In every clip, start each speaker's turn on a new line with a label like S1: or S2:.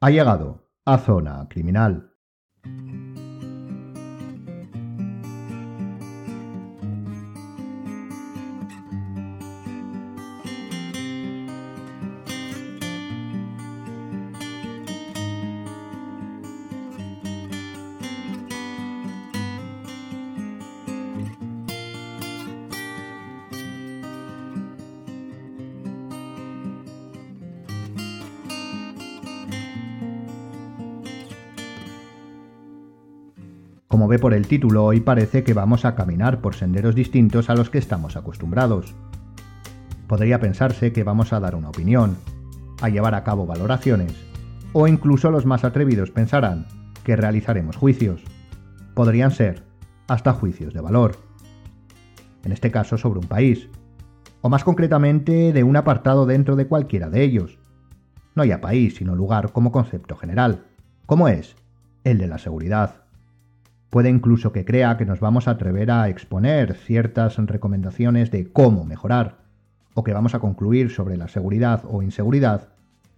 S1: Ha llegado a Zona Criminal. Ve por el título, hoy parece que vamos a caminar por senderos distintos a los que estamos acostumbrados. Podría pensarse que vamos a dar una opinión, a llevar a cabo valoraciones, o incluso los más atrevidos pensarán que realizaremos juicios. Podrían ser hasta juicios de valor. En este caso sobre un país, o más concretamente de un apartado dentro de cualquiera de ellos. No ya país, sino lugar como concepto general, como es el de la seguridad. Puede incluso que crea que nos vamos a atrever a exponer ciertas recomendaciones de cómo mejorar, o que vamos a concluir sobre la seguridad o inseguridad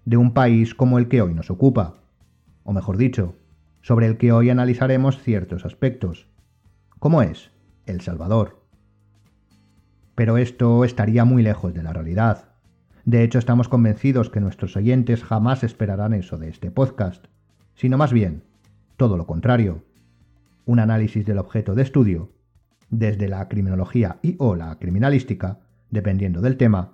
S1: de un país como el que hoy nos ocupa, o mejor dicho, sobre el que hoy analizaremos ciertos aspectos, como es El Salvador. Pero esto estaría muy lejos de la realidad. De hecho, estamos convencidos que nuestros oyentes jamás esperarán eso de este podcast, sino más bien, todo lo contrario un análisis del objeto de estudio, desde la criminología y o la criminalística, dependiendo del tema,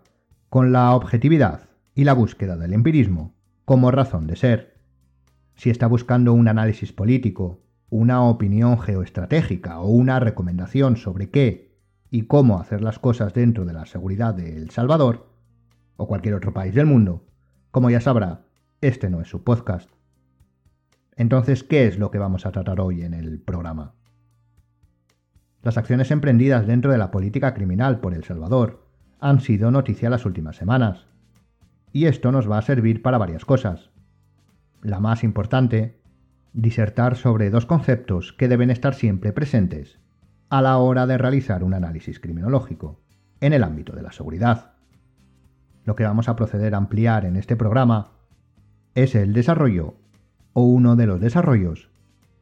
S1: con la objetividad y la búsqueda del empirismo como razón de ser. Si está buscando un análisis político, una opinión geoestratégica o una recomendación sobre qué y cómo hacer las cosas dentro de la seguridad de El Salvador, o cualquier otro país del mundo, como ya sabrá, este no es su podcast. Entonces, ¿qué es lo que vamos a tratar hoy en el programa? Las acciones emprendidas dentro de la política criminal por El Salvador han sido noticia las últimas semanas. Y esto nos va a servir para varias cosas. La más importante, disertar sobre dos conceptos que deben estar siempre presentes a la hora de realizar un análisis criminológico en el ámbito de la seguridad. Lo que vamos a proceder a ampliar en este programa es el desarrollo o uno de los desarrollos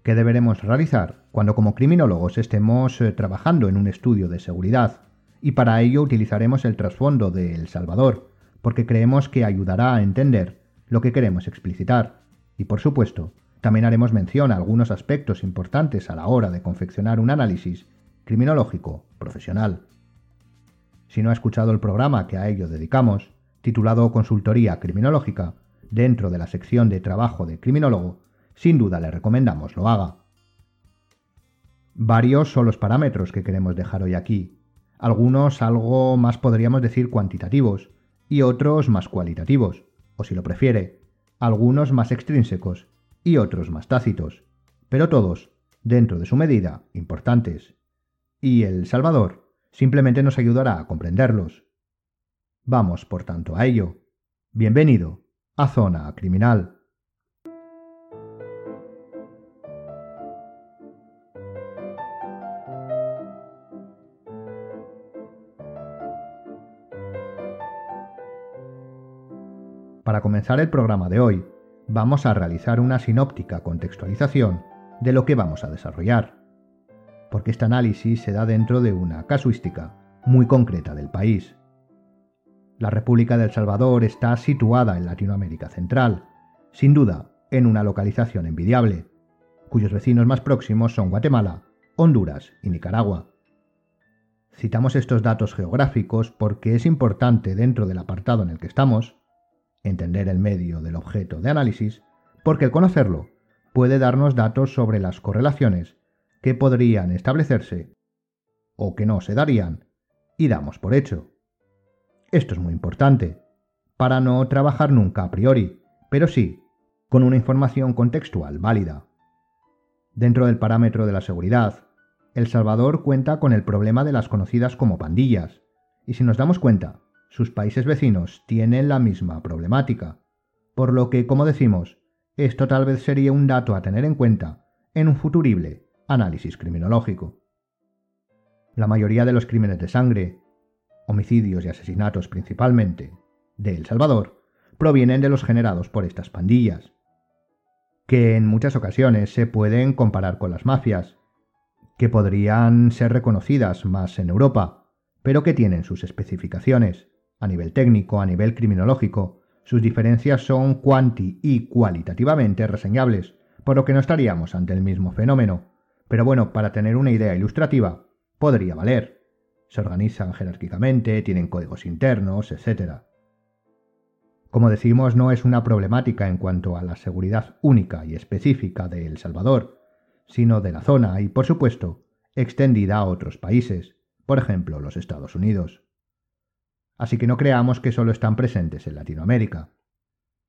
S1: que deberemos realizar cuando como criminólogos estemos eh, trabajando en un estudio de seguridad, y para ello utilizaremos el trasfondo de El Salvador, porque creemos que ayudará a entender lo que queremos explicitar, y por supuesto, también haremos mención a algunos aspectos importantes a la hora de confeccionar un análisis criminológico profesional. Si no ha escuchado el programa que a ello dedicamos, titulado Consultoría Criminológica, dentro de la sección de trabajo de criminólogo, sin duda le recomendamos lo haga. Varios son los parámetros que queremos dejar hoy aquí, algunos algo más podríamos decir cuantitativos y otros más cualitativos, o si lo prefiere, algunos más extrínsecos y otros más tácitos, pero todos, dentro de su medida, importantes. Y El Salvador simplemente nos ayudará a comprenderlos. Vamos, por tanto, a ello. Bienvenido a Zona Criminal. Para comenzar el programa de hoy, vamos a realizar una sinóptica contextualización de lo que vamos a desarrollar, porque este análisis se da dentro de una casuística muy concreta del país. La República del Salvador está situada en Latinoamérica Central, sin duda en una localización envidiable, cuyos vecinos más próximos son Guatemala, Honduras y Nicaragua. Citamos estos datos geográficos porque es importante dentro del apartado en el que estamos, entender el medio del objeto de análisis, porque el conocerlo puede darnos datos sobre las correlaciones que podrían establecerse o que no se darían, y damos por hecho. Esto es muy importante, para no trabajar nunca a priori, pero sí con una información contextual válida. Dentro del parámetro de la seguridad, El Salvador cuenta con el problema de las conocidas como pandillas, y si nos damos cuenta, sus países vecinos tienen la misma problemática, por lo que, como decimos, esto tal vez sería un dato a tener en cuenta en un futurible análisis criminológico. La mayoría de los crímenes de sangre, homicidios y asesinatos principalmente, de El Salvador, provienen de los generados por estas pandillas. que en muchas ocasiones se pueden comparar con las mafias, que podrían ser reconocidas más en Europa, pero que tienen sus especificaciones. A nivel técnico, a nivel criminológico, sus diferencias son cuanti y cualitativamente reseñables, por lo que no estaríamos ante el mismo fenómeno. Pero bueno, para tener una idea ilustrativa, podría valer. Se organizan jerárquicamente, tienen códigos internos, etc. Como decimos, no es una problemática en cuanto a la seguridad única y específica de El Salvador, sino de la zona y, por supuesto, extendida a otros países, por ejemplo los Estados Unidos. Así que no creamos que solo están presentes en Latinoamérica.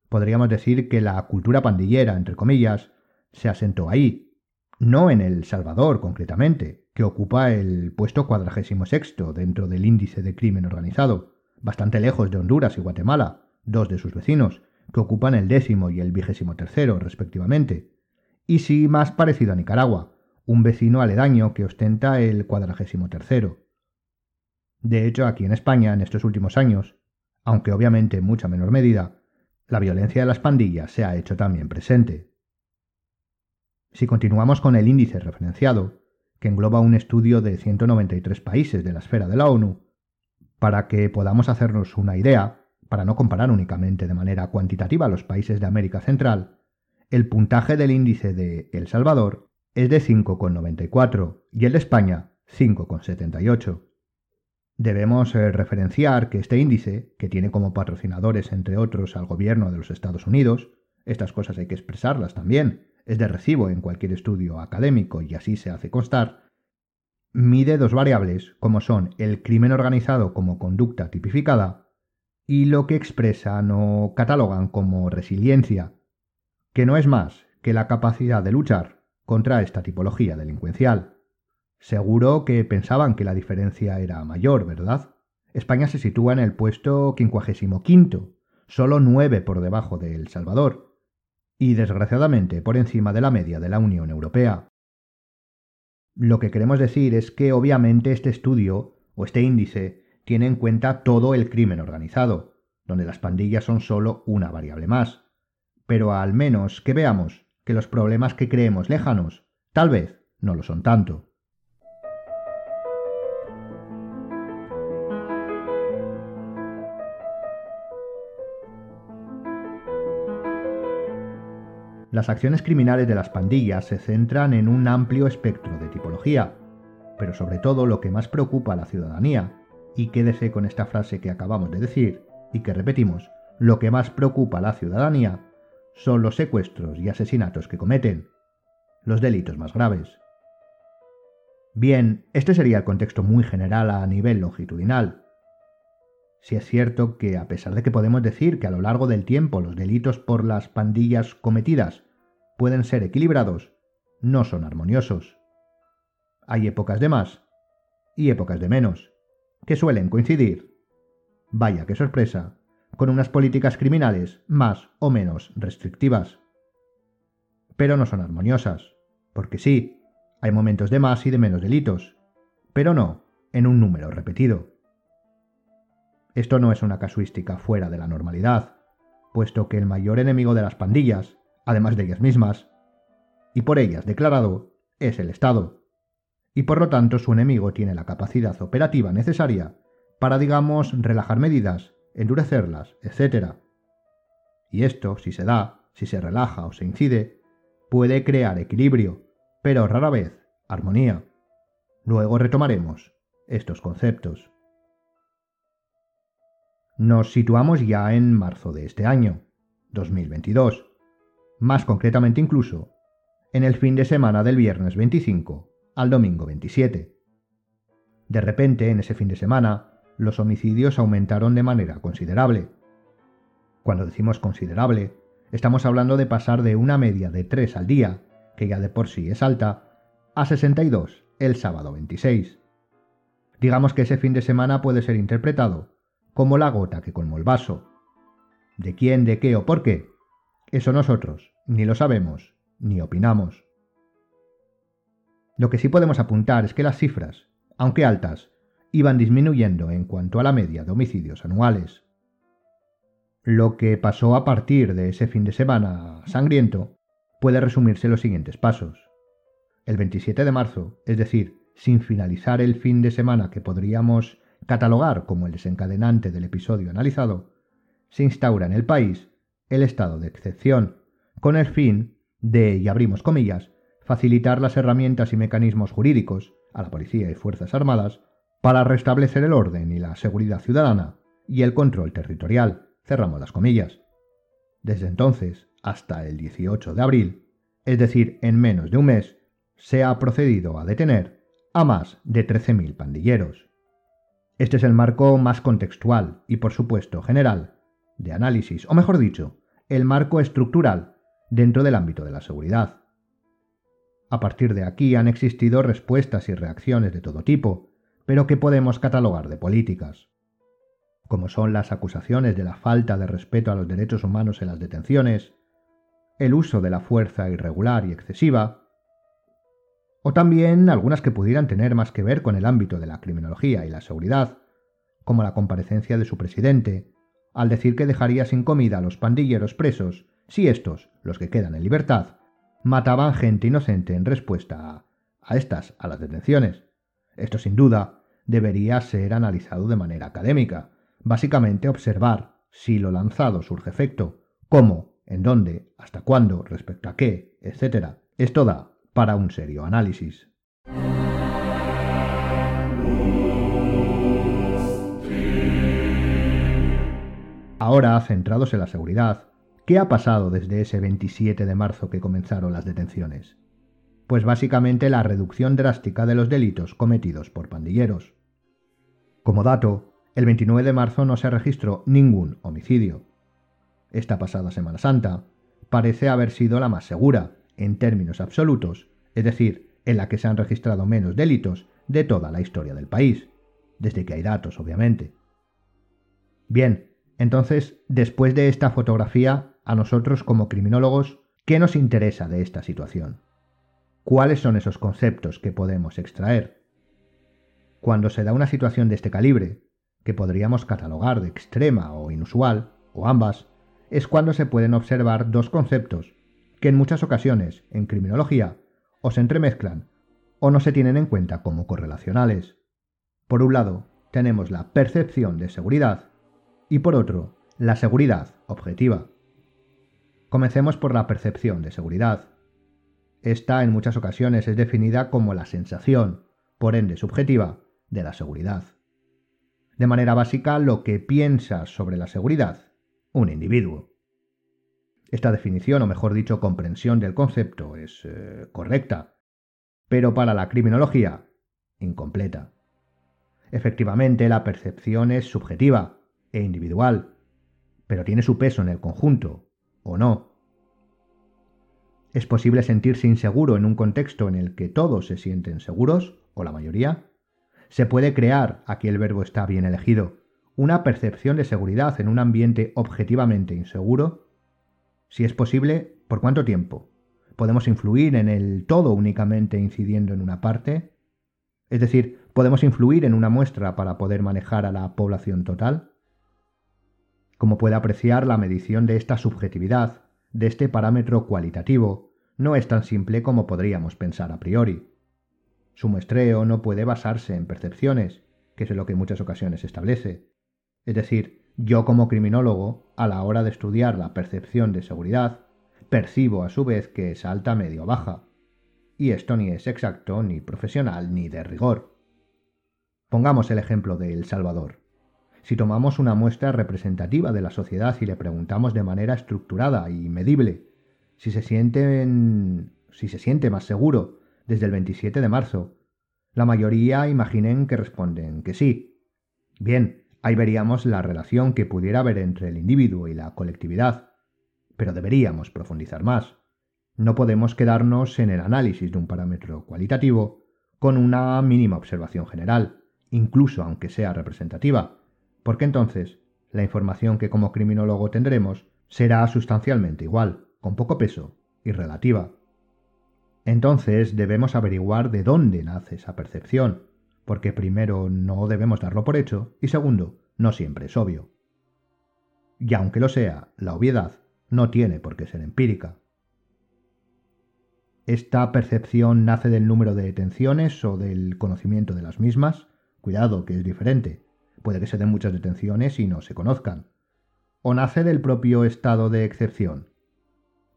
S1: Podríamos decir que la cultura pandillera, entre comillas, se asentó ahí, no en El Salvador concretamente, que ocupa el puesto cuadragésimo sexto dentro del índice de crimen organizado, bastante lejos de Honduras y Guatemala, dos de sus vecinos, que ocupan el décimo y el vigésimo tercero, respectivamente, y sí más parecido a Nicaragua, un vecino aledaño que ostenta el cuadragésimo tercero. De hecho, aquí en España, en estos últimos años, aunque obviamente en mucha menor medida, la violencia de las pandillas se ha hecho también presente. Si continuamos con el índice referenciado, que engloba un estudio de 193 países de la esfera de la ONU, para que podamos hacernos una idea, para no comparar únicamente de manera cuantitativa los países de América Central, el puntaje del índice de El Salvador es de 5,94 y el de España 5,78. Debemos eh, referenciar que este índice, que tiene como patrocinadores entre otros al gobierno de los Estados Unidos, estas cosas hay que expresarlas también, es de recibo en cualquier estudio académico y así se hace constar, mide dos variables como son el crimen organizado como conducta tipificada y lo que expresan o catalogan como resiliencia, que no es más que la capacidad de luchar contra esta tipología delincuencial. Seguro que pensaban que la diferencia era mayor, ¿verdad? España se sitúa en el puesto 55, solo nueve por debajo de El Salvador, y desgraciadamente por encima de la media de la Unión Europea. Lo que queremos decir es que obviamente este estudio o este índice tiene en cuenta todo el crimen organizado, donde las pandillas son solo una variable más. Pero al menos que veamos que los problemas que creemos lejanos tal vez no lo son tanto. Las acciones criminales de las pandillas se centran en un amplio espectro de tipología, pero sobre todo lo que más preocupa a la ciudadanía y quédese con esta frase que acabamos de decir y que repetimos, lo que más preocupa a la ciudadanía son los secuestros y asesinatos que cometen, los delitos más graves. Bien, este sería el contexto muy general a nivel longitudinal. Si es cierto que a pesar de que podemos decir que a lo largo del tiempo los delitos por las pandillas cometidas pueden ser equilibrados, no son armoniosos. Hay épocas de más y épocas de menos que suelen coincidir, vaya qué sorpresa, con unas políticas criminales más o menos restrictivas. Pero no son armoniosas, porque sí, hay momentos de más y de menos delitos, pero no en un número repetido. Esto no es una casuística fuera de la normalidad, puesto que el mayor enemigo de las pandillas, además de ellas mismas, y por ellas declarado, es el Estado y por lo tanto su enemigo tiene la capacidad operativa necesaria para, digamos, relajar medidas, endurecerlas, etc. Y esto, si se da, si se relaja o se incide, puede crear equilibrio, pero rara vez armonía. Luego retomaremos estos conceptos. Nos situamos ya en marzo de este año, 2022, más concretamente incluso en el fin de semana del viernes 25 al domingo 27. De repente, en ese fin de semana, los homicidios aumentaron de manera considerable. Cuando decimos considerable, estamos hablando de pasar de una media de 3 al día, que ya de por sí es alta, a 62 el sábado 26. Digamos que ese fin de semana puede ser interpretado como la gota que colmó el vaso. ¿De quién, de qué o por qué? Eso nosotros ni lo sabemos ni opinamos. Lo que sí podemos apuntar es que las cifras, aunque altas, iban disminuyendo en cuanto a la media de homicidios anuales. Lo que pasó a partir de ese fin de semana sangriento puede resumirse en los siguientes pasos. El 27 de marzo, es decir, sin finalizar el fin de semana que podríamos catalogar como el desencadenante del episodio analizado, se instaura en el país el estado de excepción, con el fin de, y abrimos comillas, facilitar las herramientas y mecanismos jurídicos a la policía y Fuerzas Armadas para restablecer el orden y la seguridad ciudadana y el control territorial, cerramos las comillas. Desde entonces hasta el 18 de abril, es decir, en menos de un mes, se ha procedido a detener a más de 13.000 pandilleros. Este es el marco más contextual y, por supuesto, general de análisis, o mejor dicho, el marco estructural dentro del ámbito de la seguridad. A partir de aquí han existido respuestas y reacciones de todo tipo, pero que podemos catalogar de políticas, como son las acusaciones de la falta de respeto a los derechos humanos en las detenciones, el uso de la fuerza irregular y excesiva, o también algunas que pudieran tener más que ver con el ámbito de la criminología y la seguridad, como la comparecencia de su presidente, al decir que dejaría sin comida a los pandilleros presos si estos, los que quedan en libertad, mataban gente inocente en respuesta a, estas, a las detenciones. Esto sin duda debería ser analizado de manera académica, básicamente observar si lo lanzado surge efecto, cómo, en dónde, hasta cuándo, respecto a qué, etc. Esto da para un serio análisis. Ahora, centrados en la seguridad, ¿qué ha pasado desde ese 27 de marzo que comenzaron las detenciones? Pues básicamente la reducción drástica de los delitos cometidos por pandilleros. Como dato, el 29 de marzo no se registró ningún homicidio. Esta pasada Semana Santa parece haber sido la más segura, en términos absolutos, es decir, en la que se han registrado menos delitos de toda la historia del país, desde que hay datos, obviamente. Bien, entonces, después de esta fotografía, a nosotros como criminólogos, ¿qué nos interesa de esta situación? ¿Cuáles son esos conceptos que podemos extraer? Cuando se da una situación de este calibre, que podríamos catalogar de extrema o inusual, o ambas, es cuando se pueden observar dos conceptos que en muchas ocasiones, en criminología, o se entremezclan o no se tienen en cuenta como correlacionales. Por un lado, tenemos la percepción de seguridad y por otro, la seguridad objetiva. Comencemos por la percepción de seguridad. Esta en muchas ocasiones es definida como la sensación, por ende subjetiva, de la seguridad. De manera básica, lo que piensa sobre la seguridad un individuo. Esta definición, o mejor dicho, comprensión del concepto, es eh, correcta, pero para la criminología, incompleta. Efectivamente, la percepción es subjetiva e individual, pero tiene su peso en el conjunto, ¿o no? ¿Es posible sentirse inseguro en un contexto en el que todos se sienten seguros, o la mayoría? ¿Se puede crear, aquí el verbo está bien elegido, una percepción de seguridad en un ambiente objetivamente inseguro? Si es posible, ¿por cuánto tiempo? ¿Podemos influir en el todo únicamente incidiendo en una parte? Es decir, ¿podemos influir en una muestra para poder manejar a la población total? Como puede apreciar, la medición de esta subjetividad, de este parámetro cualitativo, no es tan simple como podríamos pensar a priori. Su muestreo no puede basarse en percepciones, que es lo que en muchas ocasiones establece. Es decir, yo como criminólogo, a la hora de estudiar la percepción de seguridad, percibo a su vez que es alta, medio o baja. Y esto ni es exacto, ni profesional, ni de rigor. Pongamos el ejemplo de El Salvador. Si tomamos una muestra representativa de la sociedad y le preguntamos de manera estructurada y medible si se siente, si se siente más seguro desde el 27 de marzo, la mayoría imaginen que responden que sí. Bien, Ahí veríamos la relación que pudiera haber entre el individuo y la colectividad. Pero deberíamos profundizar más. No podemos quedarnos en el análisis de un parámetro cualitativo con una mínima observación general, incluso aunque sea representativa, porque entonces la información que como criminólogo tendremos será sustancialmente igual, con poco peso y relativa. Entonces debemos averiguar de dónde nace esa percepción, porque primero no debemos darlo por hecho y segundo, no siempre es obvio. Y aunque lo sea, la obviedad no tiene por qué ser empírica. ¿Esta percepción nace del número de detenciones o del conocimiento de las mismas? Cuidado, que es diferente. Puede que se den muchas detenciones y no se conozcan. ¿O nace del propio estado de excepción?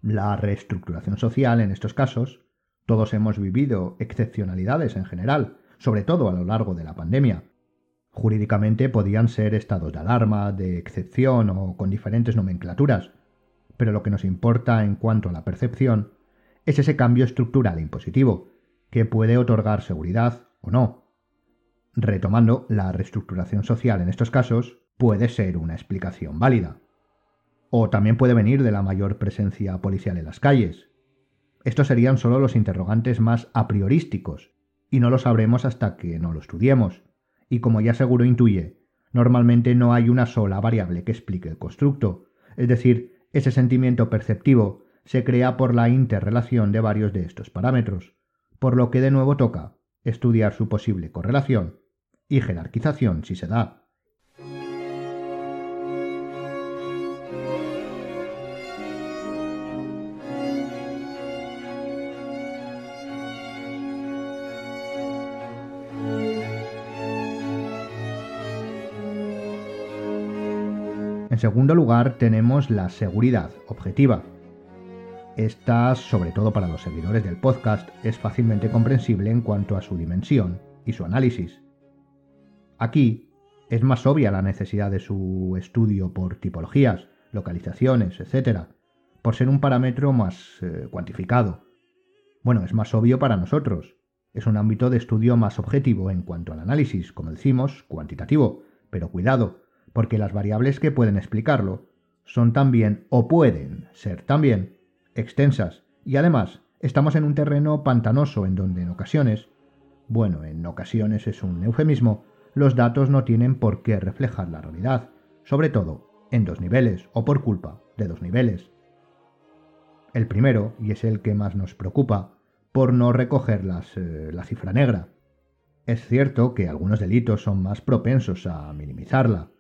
S1: La reestructuración social en estos casos, todos hemos vivido excepcionalidades en general, sobre todo a lo largo de la pandemia. Jurídicamente podían ser estados de alarma, de excepción o con diferentes nomenclaturas, pero lo que nos importa en cuanto a la percepción es ese cambio estructural impositivo, que puede otorgar seguridad o no. Retomando, la reestructuración social en estos casos puede ser una explicación válida. O también puede venir de la mayor presencia policial en las calles. Estos serían solo los interrogantes más a priorísticos, y no lo sabremos hasta que no lo estudiemos. Y como ya seguro intuye, normalmente no hay una sola variable que explique el constructo, es decir, ese sentimiento perceptivo se crea por la interrelación de varios de estos parámetros, por lo que de nuevo toca estudiar su posible correlación y jerarquización si se da. En segundo lugar tenemos la seguridad objetiva, esta, sobre todo para los seguidores del podcast, es fácilmente comprensible en cuanto a su dimensión y su análisis. Aquí es más obvia la necesidad de su estudio por tipologías, localizaciones, etc., por ser un parámetro más eh, cuantificado. Bueno, es más obvio para nosotros. Es un ámbito de estudio más objetivo en cuanto al análisis, como decimos, cuantitativo, pero cuidado, porque las variables que pueden explicarlo son también o pueden ser también extensas, y además estamos en un terreno pantanoso en donde en ocasiones, bueno, en ocasiones es un eufemismo, los datos no tienen por qué reflejar la realidad, sobre todo en dos niveles o por culpa de dos niveles. El primero, y es el que más nos preocupa, por no recoger eh, la cifra negra. Es cierto que algunos delitos son más propensos a minimizarla.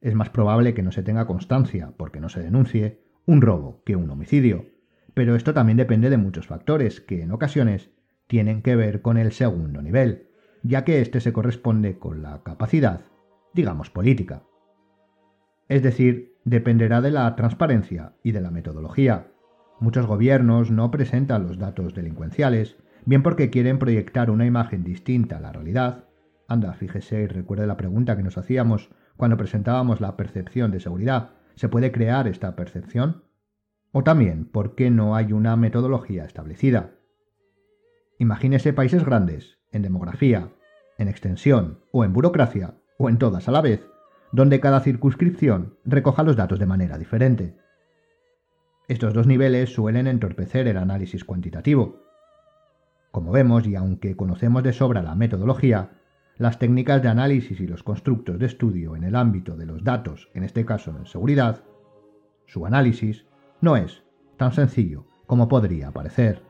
S1: Es más probable que no se tenga constancia, porque no se denuncie, un robo que un homicidio pero esto también depende de muchos factores que en ocasiones tienen que ver con el segundo nivel, ya que éste se corresponde con la capacidad, digamos, política. Es decir, dependerá de la transparencia y de la metodología. Muchos gobiernos no presentan los datos delincuenciales, bien porque quieren proyectar una imagen distinta a la realidad. Anda, fíjese y recuerde la pregunta que nos hacíamos cuando presentábamos la percepción de seguridad. ¿Se puede crear esta percepción? O también porque no hay una metodología establecida. Imagínese países grandes, en demografía, en extensión o en burocracia, o en todas a la vez, donde cada circunscripción recoja los datos de manera diferente. Estos dos niveles suelen entorpecer el análisis cuantitativo. Como vemos, y aunque conocemos de sobra la metodología, las técnicas de análisis y los constructos de estudio en el ámbito de los datos, en este caso en seguridad, su análisis, no es tan sencillo como podría parecer.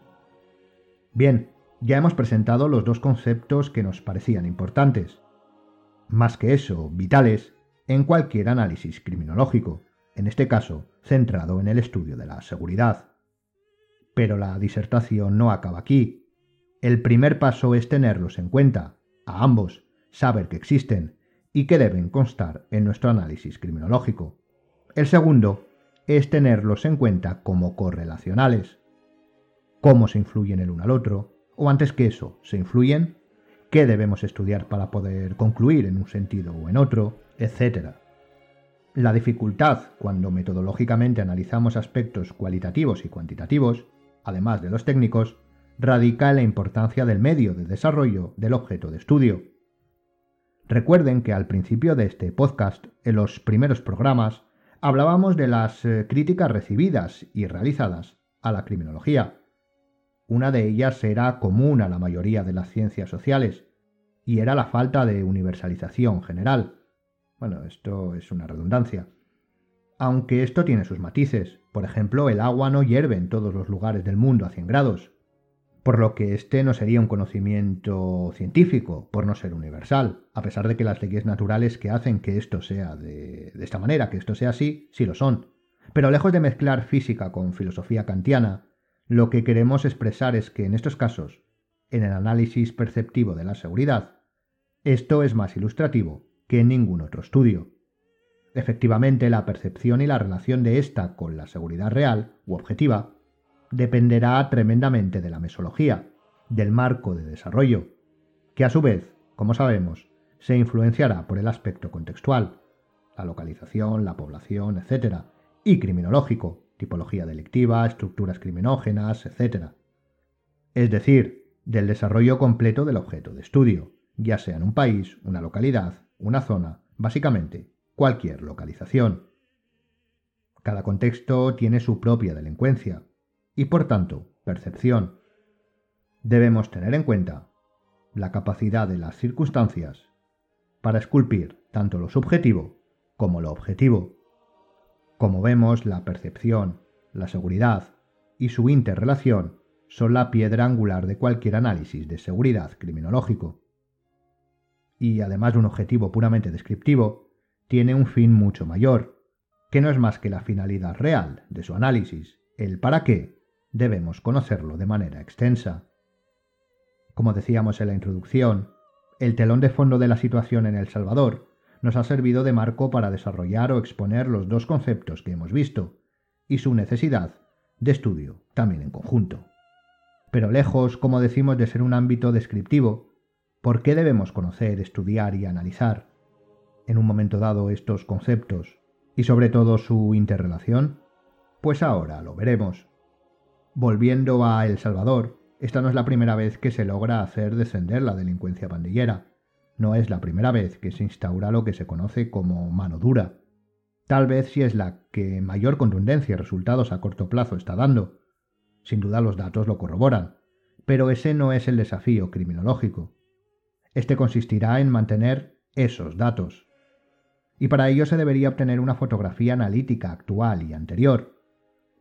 S1: Bien, ya hemos presentado los dos conceptos que nos parecían importantes. Más que eso, vitales en cualquier análisis criminológico, en este caso centrado en el estudio de la seguridad. Pero la disertación no acaba aquí. El primer paso es tenerlos en cuenta, a ambos, saber que existen y que deben constar en nuestro análisis criminológico. El segundo es tenerlos en cuenta como correlacionales. ¿Cómo se influyen el uno al otro? O antes que eso, ¿se influyen? ¿Qué debemos estudiar para poder concluir en un sentido o en otro? Etcétera. La dificultad cuando metodológicamente analizamos aspectos cualitativos y cuantitativos, además de los técnicos, radica en la importancia del medio de desarrollo del objeto de estudio. Recuerden que al principio de este podcast, en los primeros programas, hablábamos de las eh, críticas recibidas y realizadas a la criminología. Una de ellas era común a la mayoría de las ciencias sociales, y era la falta de universalización general. Bueno, esto es una redundancia. Aunque esto tiene sus matices. Por ejemplo, el agua no hierve en todos los lugares del mundo a 100 grados, por lo que este no sería un conocimiento científico, por no ser universal, a pesar de que las leyes naturales que hacen que esto sea de, esta manera, que esto sea así, sí lo son. Pero lejos de mezclar física con filosofía kantiana, lo que queremos expresar es que en estos casos, en el análisis perceptivo de la seguridad, esto es más ilustrativo que en ningún otro estudio. Efectivamente, la percepción y la relación de ésta con la seguridad real u objetiva dependerá tremendamente de la mesología, del marco de desarrollo, que a su vez, como sabemos, se influenciará por el aspecto contextual, la localización, la población, etc., y criminológico, tipología delictiva, estructuras criminógenas, etc. Es decir, del desarrollo completo del objeto de estudio, ya sea en un país, una localidad, una zona, básicamente cualquier localización. Cada contexto tiene su propia delincuencia y por tanto percepción. Debemos tener en cuenta la capacidad de las circunstancias para esculpir tanto lo subjetivo como lo objetivo. Como vemos, la percepción, la seguridad y su interrelación son la piedra angular de cualquier análisis de seguridad criminológico. Y además de un objetivo puramente descriptivo, tiene un fin mucho mayor, que no es más que la finalidad real de su análisis, el para qué debemos conocerlo de manera extensa. Como decíamos en la introducción, el telón de fondo de la situación en El Salvador nos ha servido de marco para desarrollar o exponer los dos conceptos que hemos visto, y su necesidad de estudio también en conjunto. Pero lejos, como decimos, de ser un ámbito descriptivo, ¿por qué debemos conocer, estudiar y analizar en un momento dado estos conceptos y sobre todo su interrelación? Pues ahora lo veremos. Volviendo a El Salvador, esta no es la primera vez que se logra hacer descender la delincuencia pandillera. No es la primera vez que se instaura lo que se conoce como mano dura. Tal vez sí es la que mayor contundencia y resultados a corto plazo está dando. Sin duda los datos lo corroboran. Pero ese no es el desafío criminológico. Este consistirá en mantener esos datos. Y para ello se debería obtener una fotografía analítica actual y anterior,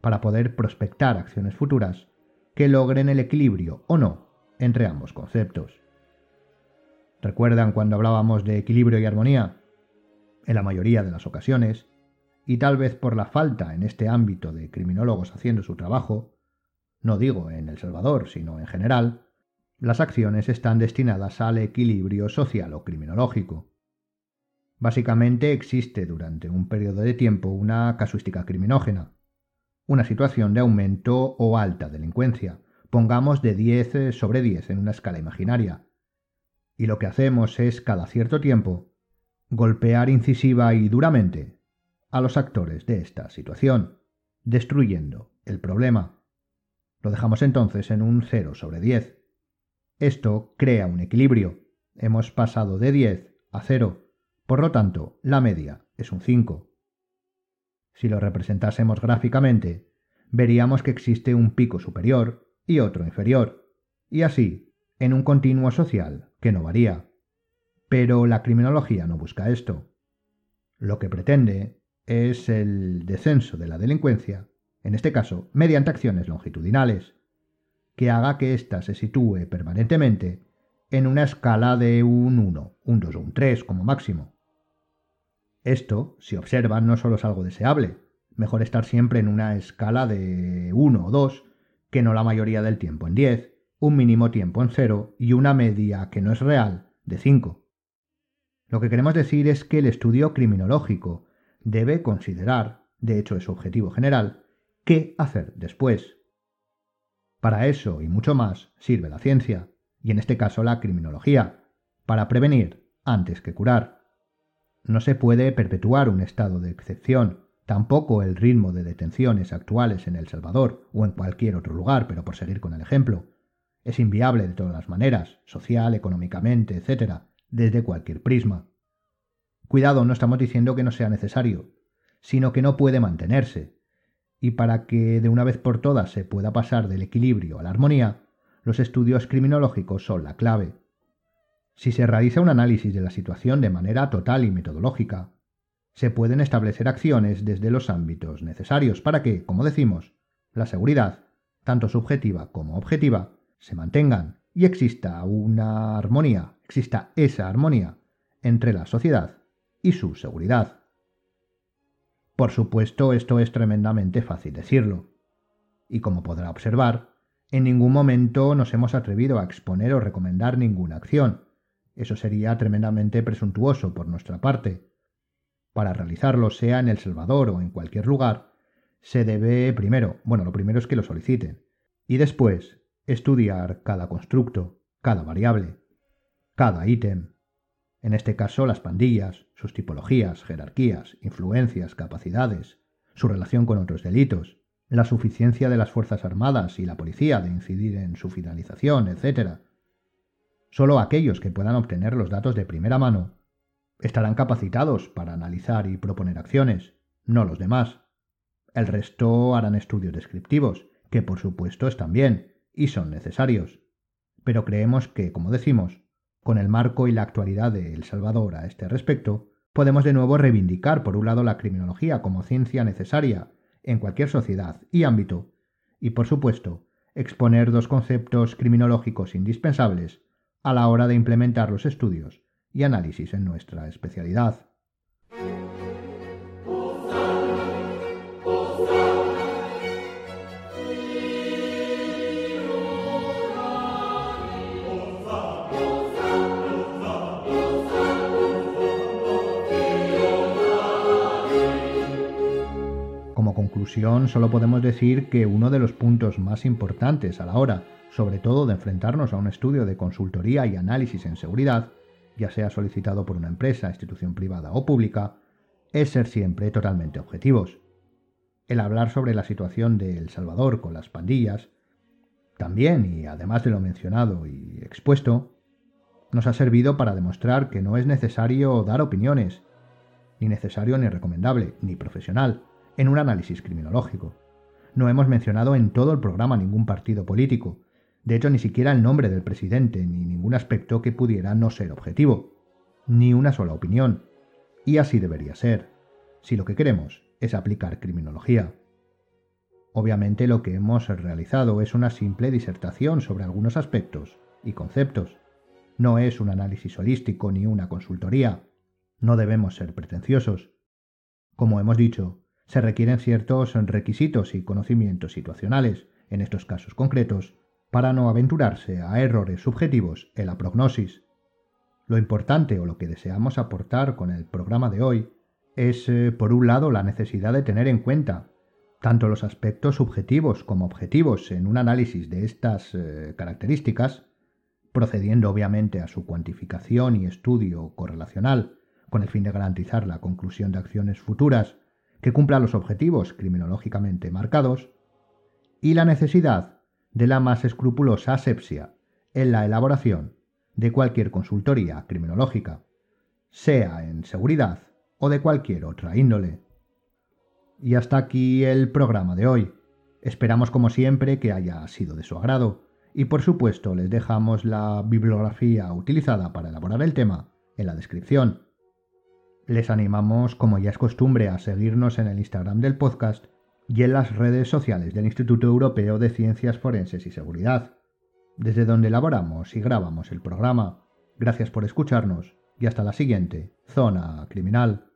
S1: para poder prospectar acciones futuras que logren el equilibrio o no entre ambos conceptos. ¿Recuerdan cuando hablábamos de equilibrio y armonía? En la mayoría de las ocasiones, y tal vez por la falta en este ámbito de criminólogos haciendo su trabajo, no digo en El Salvador, sino en general, las acciones están destinadas al equilibrio social o criminológico. Básicamente existe durante un periodo de tiempo una casuística criminógena, una situación de aumento o alta delincuencia, pongamos de 10 sobre 10 en una escala imaginaria, y lo que hacemos es cada cierto tiempo golpear incisiva y duramente a los actores de esta situación, destruyendo el problema. Lo dejamos entonces en un 0 sobre 10. Esto crea un equilibrio. Hemos pasado de 10 a 0. Por lo tanto, la media es un 5. Si lo representásemos gráficamente, veríamos que existe un pico superior y otro inferior, y así, en un continuo social que no varía. Pero la criminología no busca esto. Lo que pretende es el descenso de la delincuencia, en este caso mediante acciones longitudinales, que haga que ésta se sitúe permanentemente en una escala de un 1, un 2 o un 3 como máximo. Esto, si observan, no solo es algo deseable, mejor estar siempre en una escala de 1 o 2 que no la mayoría del tiempo en 10, un mínimo tiempo en 0 y una media que no es real de 5. Lo que queremos decir es que el estudio criminológico debe considerar, de hecho es objetivo general, qué hacer después. Para eso y mucho más sirve la ciencia, y en este caso la criminología, para prevenir antes que curar. No se puede perpetuar un estado de excepción, tampoco el ritmo de detenciones actuales en El Salvador o en cualquier otro lugar, pero por seguir con el ejemplo, es inviable de todas las maneras, social, económicamente, etc., desde cualquier prisma. Cuidado, no estamos diciendo que no sea necesario, sino que no puede mantenerse. Y para que de una vez por todas se pueda pasar del equilibrio a la armonía, los estudios criminológicos son la clave. Si se realiza un análisis de la situación de manera total y metodológica, se pueden establecer acciones desde los ámbitos necesarios para que, como decimos, la seguridad, tanto subjetiva como objetiva, se mantengan y exista una armonía, exista esa armonía entre la sociedad y su seguridad. Por supuesto, esto es tremendamente fácil decirlo. y como podrá observar, en ningún momento nos hemos atrevido a exponer o recomendar ninguna acción. Eso sería tremendamente presuntuoso por nuestra parte. Para realizarlo, sea en El Salvador o en cualquier lugar, se debe primero, bueno, lo primero es que lo soliciten, y después estudiar cada constructo, cada variable, cada ítem, en este caso las pandillas, sus tipologías, jerarquías, influencias, capacidades, su relación con otros delitos, la suficiencia de las Fuerzas Armadas y la policía de incidir en su finalización, etc. Solo aquellos que puedan obtener los datos de primera mano estarán capacitados para analizar y proponer acciones, no los demás. El resto harán estudios descriptivos, que por supuesto están bien y son necesarios. Pero creemos que, como decimos, con el marco y la actualidad de El Salvador a este respecto, podemos de nuevo reivindicar, por un lado, la criminología como ciencia necesaria en cualquier sociedad y ámbito, y por supuesto, exponer dos conceptos criminológicos indispensables a la hora de implementar los estudios y análisis en nuestra especialidad. Solo podemos decir que uno de los puntos más importantes a la hora, sobre todo de enfrentarnos a un estudio de consultoría y análisis en seguridad, ya sea solicitado por una empresa, institución privada o pública, es ser siempre totalmente objetivos. El hablar sobre la situación de El Salvador con las pandillas, también, y además de lo mencionado y expuesto, nos ha servido para demostrar que no es necesario dar opiniones, ni necesario ni recomendable, ni profesional, en un análisis criminológico. No hemos mencionado en todo el programa ningún partido político, de hecho ni siquiera el nombre del presidente, ni ningún aspecto que pudiera no ser objetivo, ni una sola opinión. Y así debería ser, si lo que queremos es aplicar criminología. Obviamente lo que hemos realizado es una simple disertación sobre algunos aspectos y conceptos. No es un análisis holístico ni una consultoría. No debemos ser pretenciosos. Como hemos dicho, se requieren ciertos requisitos y conocimientos situacionales, en estos casos concretos, para no aventurarse a errores subjetivos en la prognosis. Lo importante o lo que deseamos aportar con el programa de hoy es, eh, por un lado, la necesidad de tener en cuenta tanto los aspectos subjetivos como objetivos en un análisis de estas eh, características, procediendo obviamente a su cuantificación y estudio correlacional con el fin de garantizar la conclusión de acciones futuras que cumpla los objetivos criminológicamente marcados, y la necesidad de la más escrupulosa asepsia en la elaboración de cualquier consultoría criminológica, sea en seguridad o de cualquier otra índole. Y hasta aquí el programa de hoy. Esperamos como siempre que haya sido de su agrado y por supuesto les dejamos la bibliografía utilizada para elaborar el tema en la descripción. Les animamos, como ya es costumbre, a seguirnos en el Instagram del podcast y en las redes sociales del Instituto Europeo de Ciencias Forenses y Seguridad, desde donde elaboramos y grabamos el programa. Gracias por escucharnos y hasta la siguiente, Zona Criminal.